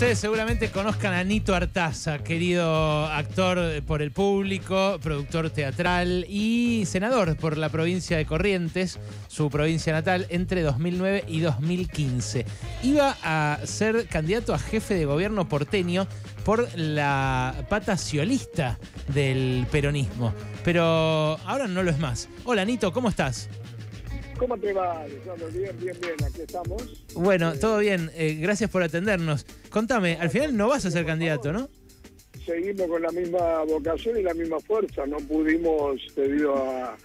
Ustedes seguramente conozcan a Nito Artaza, querido actor por el público, productor teatral y senador por la provincia de Corrientes, su provincia natal, entre 2009 y 2015. Iba a ser candidato a jefe de gobierno porteño por la pata ciolista del peronismo, pero ahora no lo es más. Hola Nito, ¿cómo estás? ¿Cómo te va, Alejandro? Bien, bien, bien, aquí estamos. Bueno, todo bien, eh, gracias por atendernos. Contame, al final no vas a ser candidato, ¿no? Seguimos con la misma vocación y la misma fuerza. No pudimos, debido a,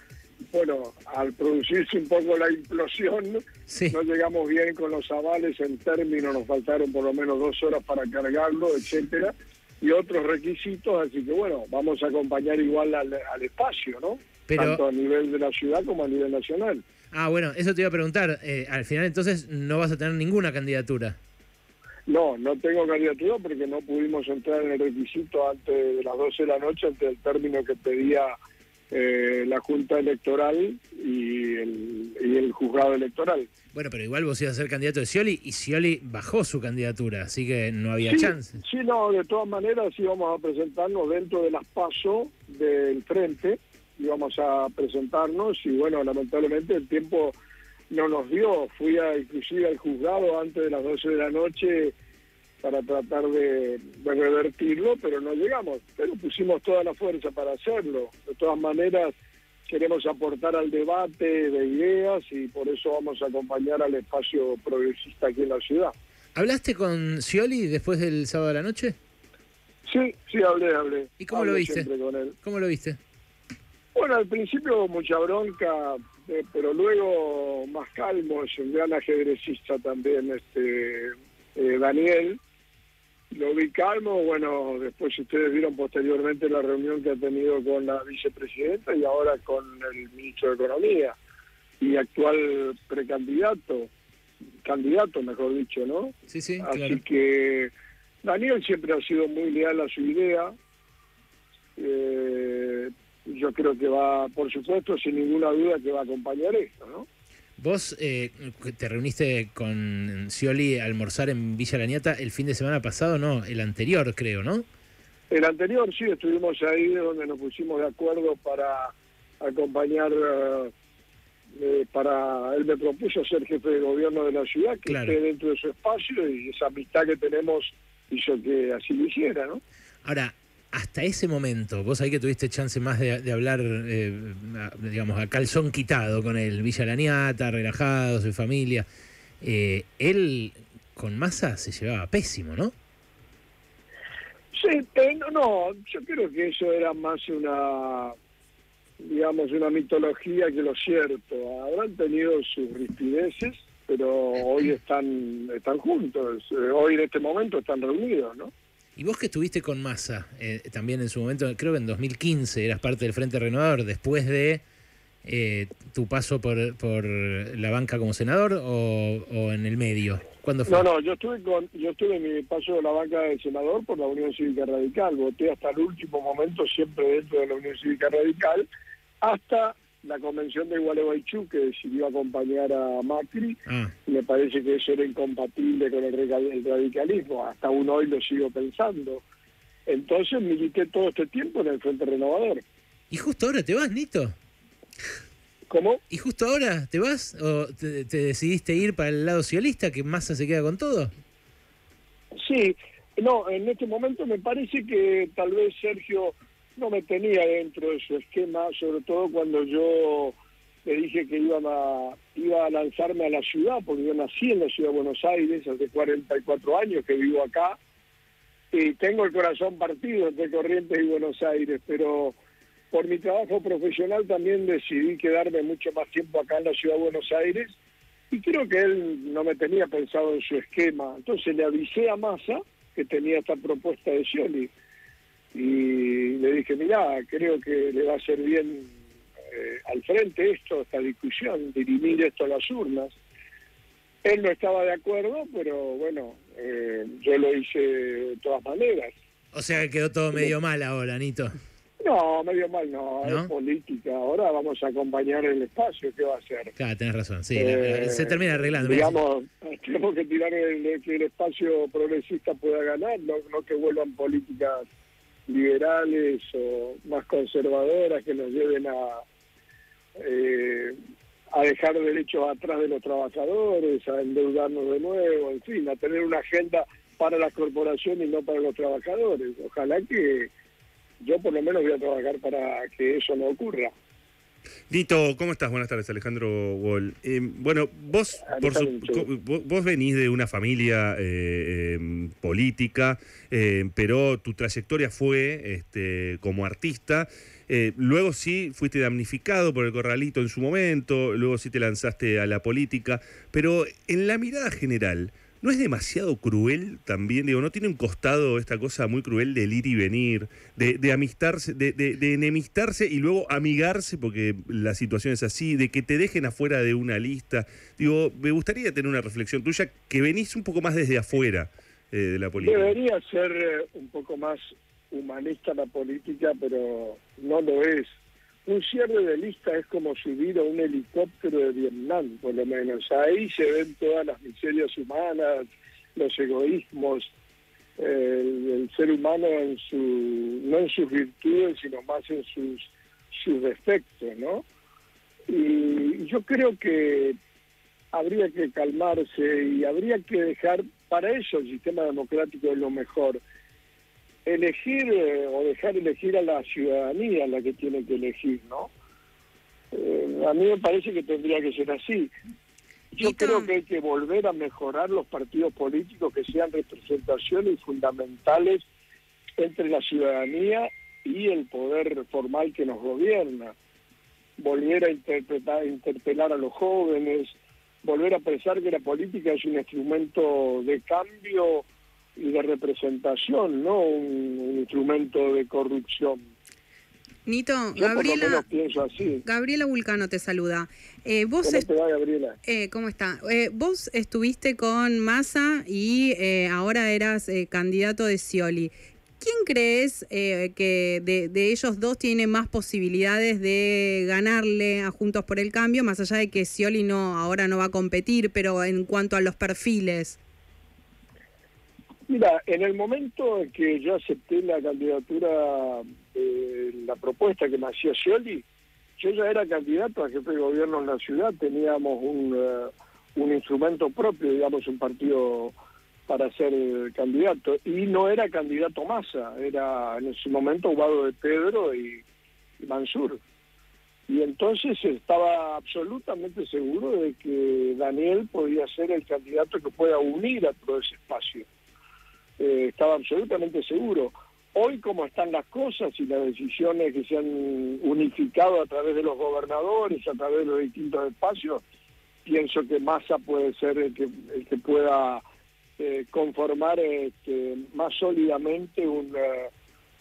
bueno, al producirse un poco la implosión, Sí. no llegamos bien con los avales en términos, nos faltaron por lo menos dos horas para cargarlo, etcétera, y otros requisitos, así que bueno, vamos a acompañar igual al, al espacio, ¿no? Pero- Tanto a nivel de la ciudad como a nivel nacional. Ah, bueno, eso te iba a preguntar. eh, al final entonces no vas a tener ninguna candidatura. No, no tengo candidatura porque no pudimos entrar en el requisito antes de las 12 de la noche, ante el término que pedía eh, la Junta Electoral y el, y el juzgado electoral. Bueno, pero igual vos ibas a ser candidato de Scioli y Scioli bajó su candidatura, así que no había sí, chance. Sí, no, de todas maneras íbamos a presentarnos dentro de las PASO del frente, íbamos a presentarnos y bueno, lamentablemente el tiempo no nos dio. Fui a, inclusive al juzgado antes de las 12 de la noche para tratar de, de revertirlo, pero no llegamos. Pero pusimos toda la fuerza para hacerlo. De todas maneras, queremos aportar al debate de ideas y por eso vamos a acompañar al espacio progresista aquí en la ciudad. ¿Hablaste con Scioli después del sábado de la noche? Sí, sí, hablé, hablé. ¿Y cómo lo viste? con él. ¿Cómo lo viste? Bueno, al principio mucha bronca, eh, pero luego más calmo, es un gran ajedrecista también, este eh, Daniel. Lo vi calmo, bueno, después ustedes vieron posteriormente la reunión que ha tenido con la vicepresidenta y ahora con el ministro de Economía y actual precandidato, candidato mejor dicho, ¿no? Sí, sí, Así claro. que Daniel siempre ha sido muy leal a su idea. Eh, yo creo que va, por supuesto, sin ninguna duda que va a acompañar esto, ¿no? Vos eh, te reuniste con Scioli a almorzar en Villa Lañata el fin de semana pasado, no, el anterior creo, ¿no? El anterior sí estuvimos ahí donde nos pusimos de acuerdo para acompañar, eh, eh, para él me propuso ser jefe de gobierno de la ciudad, que Claro. esté dentro de su espacio y esa amistad que tenemos hizo que así lo hiciera, ¿no? Ahora, hasta ese momento, vos ahí que tuviste chance más de, de hablar, eh, digamos, a calzón quitado con él, Villa Lañata, relajado, su familia, eh, él con masa se llevaba pésimo, ¿no? Sí, no, no, yo creo que eso era más una, digamos, una mitología que lo cierto. Habrán tenido sus rispideces, pero hoy están, están juntos, eh, hoy en este momento están reunidos, ¿no? Y vos que estuviste con Massa, eh, también en su momento, creo que en 2015 eras parte del Frente Renovador, después de eh, tu paso por, por la banca como senador o, en el medio. ¿Cuándo? No, no, yo estuve con, yo estuve en mi paso de la banca de senador por la Unión Cívica Radical, voté hasta el último momento siempre dentro de la Unión Cívica Radical, hasta la convención de Gualeguaychú que decidió acompañar a Macri, Ah, me parece que eso era incompatible con el radicalismo, hasta aún hoy lo sigo pensando. Entonces milité todo este tiempo en el Frente Renovador. ¿y justo ahora te vas, Nito? ¿Cómo? ¿Y justo ahora te vas? ¿O te, te decidiste ir para el lado socialista, que Massa se queda con todo? Sí, no, en este momento me parece que tal vez Sergio no me tenía dentro de su esquema, sobre todo cuando yo le dije que iba a, iba a lanzarme a la ciudad, porque yo nací en la ciudad de Buenos Aires, hace 44 años que vivo acá, y tengo el corazón partido entre Corrientes y Buenos Aires, pero por mi trabajo profesional también decidí quedarme mucho más tiempo acá en la ciudad de Buenos Aires y creo que él no me tenía pensado en su esquema. Entonces le avisé a Massa que tenía esta propuesta de Scioli y le dije, mirá, creo que le va a hacer bien eh, al frente esto, esta discusión, dirimir esto a las urnas. Él no estaba de acuerdo, pero bueno, eh, yo lo hice de todas maneras. O sea que quedó todo medio mal ahora, Nito. No, medio mal no, es política. Ahora vamos a acompañar el espacio, ¿qué va a hacer? Claro, tenés razón, sí, eh, se termina arreglando. Digamos, tenemos que tirar el, que el espacio progresista pueda ganar, no, no que vuelvan políticas liberales o más conservadoras que nos lleven a, eh, a dejar derechos atrás de los trabajadores, a endeudarnos de nuevo, en fin, a tener una agenda para las corporaciones y no para los trabajadores. Ojalá que yo por lo menos voy a trabajar para que eso no ocurra. Dito, ¿cómo estás? Buenas tardes, Alejandro Wall. Eh, bueno, vos, por vos venís de una familia eh, em, política, eh, pero tu trayectoria fue este, como artista. luego sí fuiste damnificado por el corralito en su momento, luego sí te lanzaste a la política, pero en la mirada general, ¿No es demasiado cruel también? Digo, ¿no tiene un costado esta cosa muy cruel del ir y venir, de, amistarse, de, de, enemistarse y luego amigarse porque la situación es así, de que te dejen afuera de una lista? Digo, me gustaría tener una reflexión tuya que venís un poco más desde afuera eh, de la política. Debería ser eh, un poco más humanista la política, pero no lo es un cierre de lista es como subir a un helicóptero de Vietnam, por lo menos. Ahí se ven todas las miserias humanas, los egoísmos, el, ser humano en su, no en sus virtudes, sino más en sus, sus defectos, ¿no? Y yo creo que habría que calmarse y habría que dejar, para eso el sistema democrático es lo mejor, elegir eh, o dejar elegir a la ciudadanía la que tiene que elegir, ¿no? Eh, a mí me parece que tendría que ser así. Yo creo que hay que volver a mejorar los partidos políticos que sean representaciones fundamentales entre la ciudadanía y el poder formal que nos gobierna. Volver a interpretar, interpelar a los jóvenes, volver a pensar que la política es un instrumento de cambio y de representación, no un, instrumento de corrupción. Nito, Gabriela, Gabriela Vulcano te saluda. Eh, vos ¿Cómo te va, Gabriela? Eh, ¿Cómo está? Eh, vos estuviste con Massa y eh, ahora eras candidato de Scioli. ¿Quién crees que de, de, ellos dos tiene más posibilidades de ganarle a Juntos por el Cambio, más allá de que Scioli no, ahora no va a competir, pero en cuanto a los perfiles? Mira, en el momento en que yo acepté la candidatura, de la propuesta que me hacía Scioli, yo ya era candidato a jefe de gobierno en la ciudad, teníamos un, eh, un instrumento propio, digamos, un partido para ser candidato, y no era candidato Massa, era en ese momento Ubado de Pedro y Mansur. Y entonces estaba absolutamente seguro de que Daniel podía ser el candidato que pueda unir a todo ese espacio. Eh, estaba absolutamente seguro. Hoy como están las cosas y las decisiones que se han unificado a través de los gobernadores, a través de los distintos espacios, pienso que Massa puede ser el que, el que pueda eh, conformar este, más sólidamente un... Eh,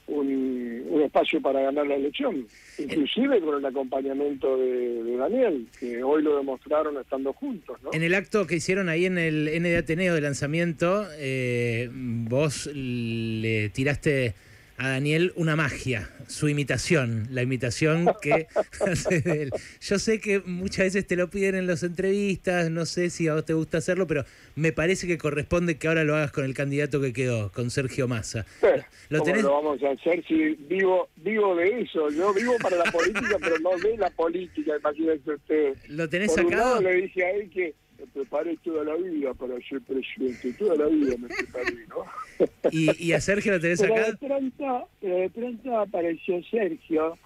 un, espacio para ganar la elección, inclusive con el acompañamiento de, Daniel, que hoy lo demostraron estando juntos. En el acto que hicieron ahí en el ND Ateneo de lanzamiento, eh, vos le tiraste a Daniel una magia, su imitación, la imitación que hace de él. Yo sé que muchas veces te lo piden en las entrevistas, no sé si a vos te gusta hacerlo, pero me parece que corresponde que ahora lo hagas con el candidato que quedó, con Sergio Massa. ¿Lo, ¿Cómo lo vamos a hacer si vivo, vivo de eso? Yo vivo para la política, pero no de la política, imagínense usted. ¿Lo tenés sacado? le dije a él que me preparé toda la vida para ser presidente, toda la vida me preparé, ¿no? ¿Y, y a Sergio lo tenés acá? De pronto, de pronto apareció Sergio,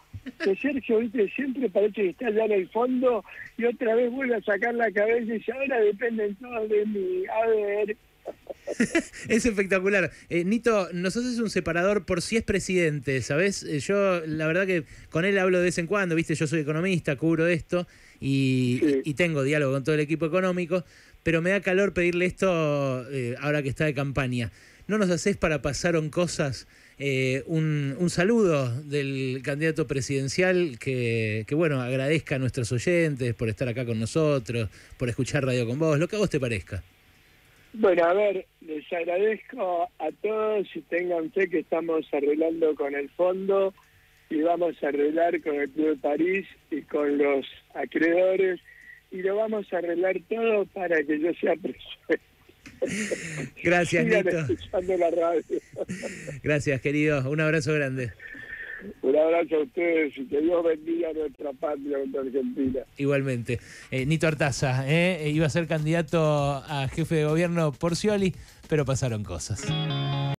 que Sergio, viste, siempre parece que está allá en el fondo y otra vez vuelve a sacar la cabeza y dice, ahora dependen todos de mí, a ver... es espectacular. Eh, Nito, nosotros es un separador por si es presidente, ¿sabes? Eh, yo, la verdad que con él hablo de vez en cuando, ¿viste? Yo soy economista, cubro esto y, tengo diálogo con todo el equipo económico, pero me da calor pedirle esto eh, ahora que está de campaña. ¿No nos haces para pasaron cosas? Eh, un, un, saludo del candidato presidencial que, que, bueno, agradezca a nuestros oyentes por estar acá con nosotros, por escuchar Radio con vos, lo que a vos te parezca. Bueno, a ver, les agradezco a todos y tengan fe que estamos arreglando con el fondo y vamos a arreglar con el Club de París y con los acreedores y lo vamos a arreglar todo para que yo sea preso. Gracias, Nito. escuchando la radio. Gracias, querido. Un abrazo grande. Un abrazo a ustedes y que Dios bendiga a nuestra patria, nuestra Argentina. Igualmente. Eh, Nito Artaza eh, iba a ser candidato a jefe de gobierno por Scioli, pero pasaron cosas.